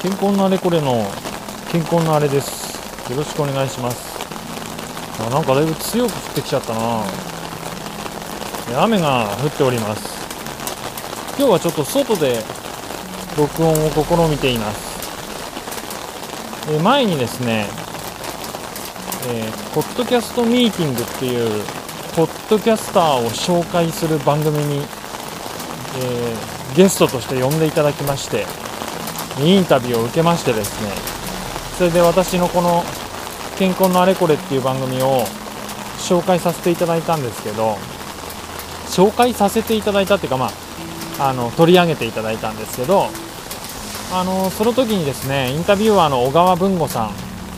健康のあれこれの健康のあれです。よろしくお願いします。あなんかだいぶ強く降ってきちゃったな。雨が降っております。今日はちょっと外で録音を試みています。え前にですね、えー、ポッドキャストミーティングっていうポッドキャスターを紹介する番組に、えー、ゲストとして呼んでいただきましてインタビューを受けましてですねそれで私のこの「健康のあれこれ」っていう番組を紹介させていただいたんですけど紹介させていただいたっていうかまああの取り上げていただいたんですけどあのその時にですねインタビュアーの小川文吾さん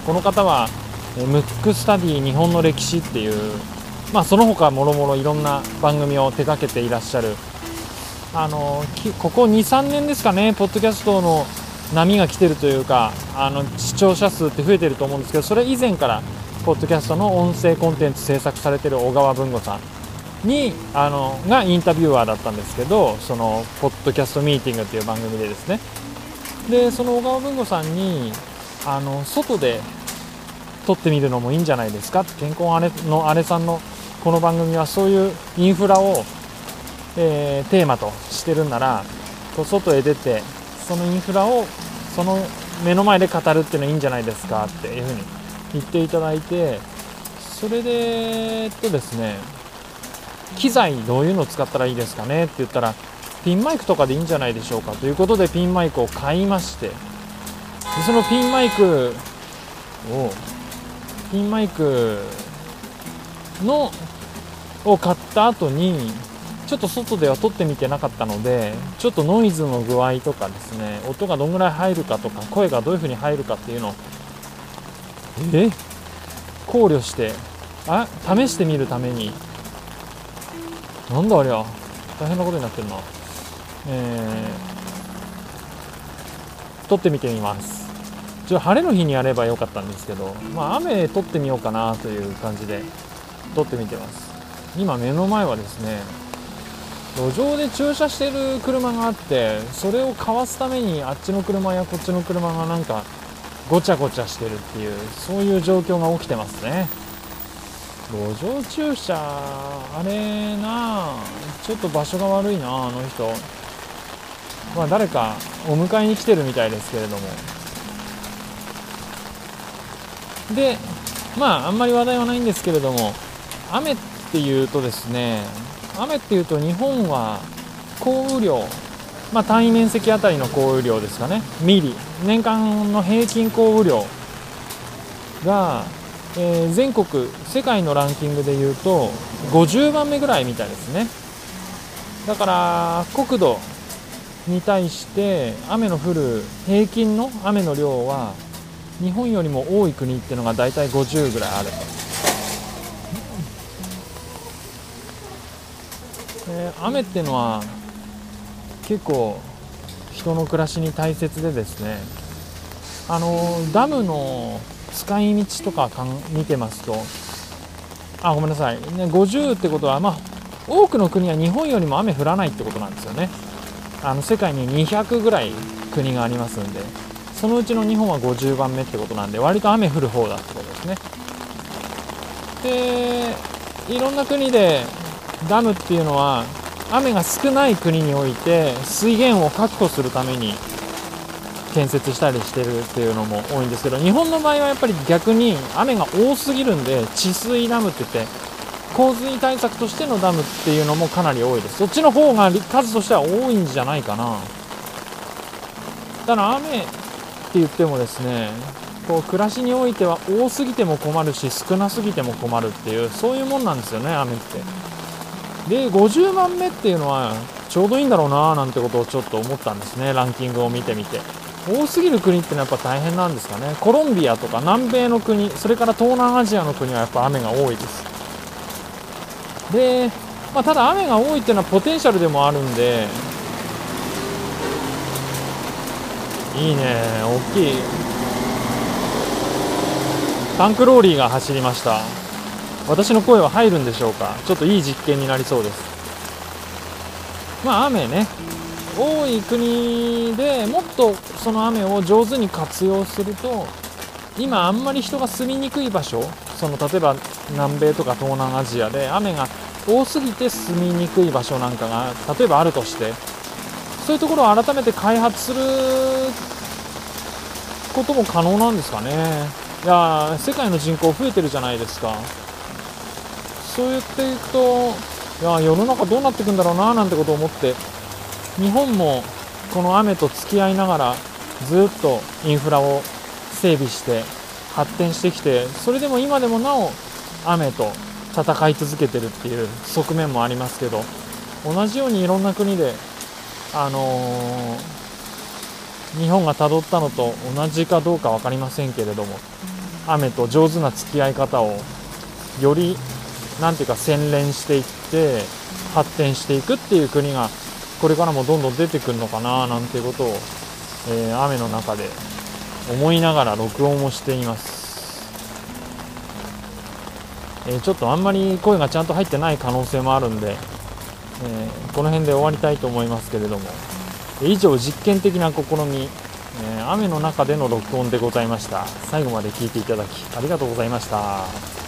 この方はムックスタディ日本の歴史っていうまあその他もろもろいろんな番組を手掛けていらっしゃるあのここ23年ですかねポッドキャストの波が来てるというかあの視聴者数って増えてると思うんですけどそれ以前からポッドキャストの音声コンテンツ制作されてる小川文吾さんにあのがインタビュアーだったんですけどそのポッドキャストミーティングっていう番組でですね。でその小川文吾さんにあの外で撮ってみるのもいいんじゃないですかって健康の姉さんのこの番組はそういうインフラを、えー、テーマとしてるんなら外へ出てそのインフラをその目の前で語るっていうのはいいんじゃないですかっていうふうに言っていただいてそれでえっとですね機材どういうのを使ったらいいですかねって言ったらピンマイクとかでいいんじゃないでしょうかということでピンマイクを買いましてそのピンマイクをピンマイクのを買った後にちょっと外では撮ってみてなかったのでちょっとノイズの具合とかですね音がどんぐらい入るかとか声がどういう風に入るかっていうのをえ？考慮してあ？試してみるために。なんだありゃ。大変なことになってるな。えー、撮ってみてみます。ちょ晴れの日にやればよかったんですけど、まあ、雨撮ってみようかなという感じで撮ってみてます。今目の前はですね路上で駐車してる車があってそれをかわすためにあっちの車やこっちの車がなんかごちゃごちゃしてるっていうそういう状況が起きてますね。路上駐車あれなちょっと場所が悪いなあの人。まあ、誰かお迎えに来てるみたいですけれども。でまああんまり話題はないんですけれども雨っていうとですね雨っていうと日本は降雨量まあ、単位面積あたりの降雨量ですかね。ミリ。年間の平均降雨量が、えー、全国世界のランキングでいうと50番目ぐらいみたいですね。だから国土に対して雨の降る平均の雨の量は日本よりも多い国っていうのが大体50ぐらいあると。え雨っていうのは結構人の暮らしに大切でですね。あのダムの使い道とかか見てますとあごめんなさい、ね、50ってことはまあ多くの国は日本よりも雨降らないってことなんですよね。あの世界に200ぐらい国がありますんでそのうちの日本は50番目ってことなんで割と雨降る方だってことですね。でいろんな国でダムっていうのは雨が少ない国において水源を確保するために建設したりしてるっていうのも多いんですけど日本の場合はやっぱり逆に雨が多すぎるんで治水ダムって言って洪水対策としてのダムっていうのもかなり多いです。そっちの方が数としては多いんじゃないかな。ただ雨って言ってもですねこう暮らしにおいては多すぎても困るし少なすぎても困るっていうそういうもんなんですよね雨って。で50万目っていうのはちょうどいいんだろうななんてことをちょっと思ったんですねランキングを見てみて。多すぎる国ってのはやっぱ大変なんですかね。コロンビアとか南米の国それから東南アジアの国はやっぱ雨が多いです。で、まあ、ただ雨が多いっていうのはポテンシャルでもあるんでいいね大きい。タンクローリーが走りました。私の声は入るんでしょうか？ちょっといい実験になりそうです。まあ雨ね。多い国でもっとその雨を上手に活用すると今あんまり人が住みにくい場所その例えば南米とか東南アジアで雨が多すぎて住みにくい場所なんかが例えばあるとしてそういうところを改めて開発することも可能なんですかね。いや世界の人口増えてるじゃないですか。そう言っていくといや世の中どうなっていくんだろうななんてことを思って日本もこの雨と付き合いながらずっとインフラを整備して発展してきてそれでも今でもなお雨と戦い続けてるっていう側面もありますけど同じようにいろんな国であのー、日本がたどったのと同じかどうか分かりませんけれども雨と上手な付き合い方をより何ていうか洗練していって発展していくっていう国がこれからもどんどん出てくるのかななんていうことを、えー、雨の中で思いながら録音をしています、えー、ちょっとあんまり声がちゃんと入ってない可能性もあるんで、えー、この辺で終わりたいと思いますけれども。以上実験的な試み、え雨の中での録音でございました。最後まで聞いていただきありがとうございました。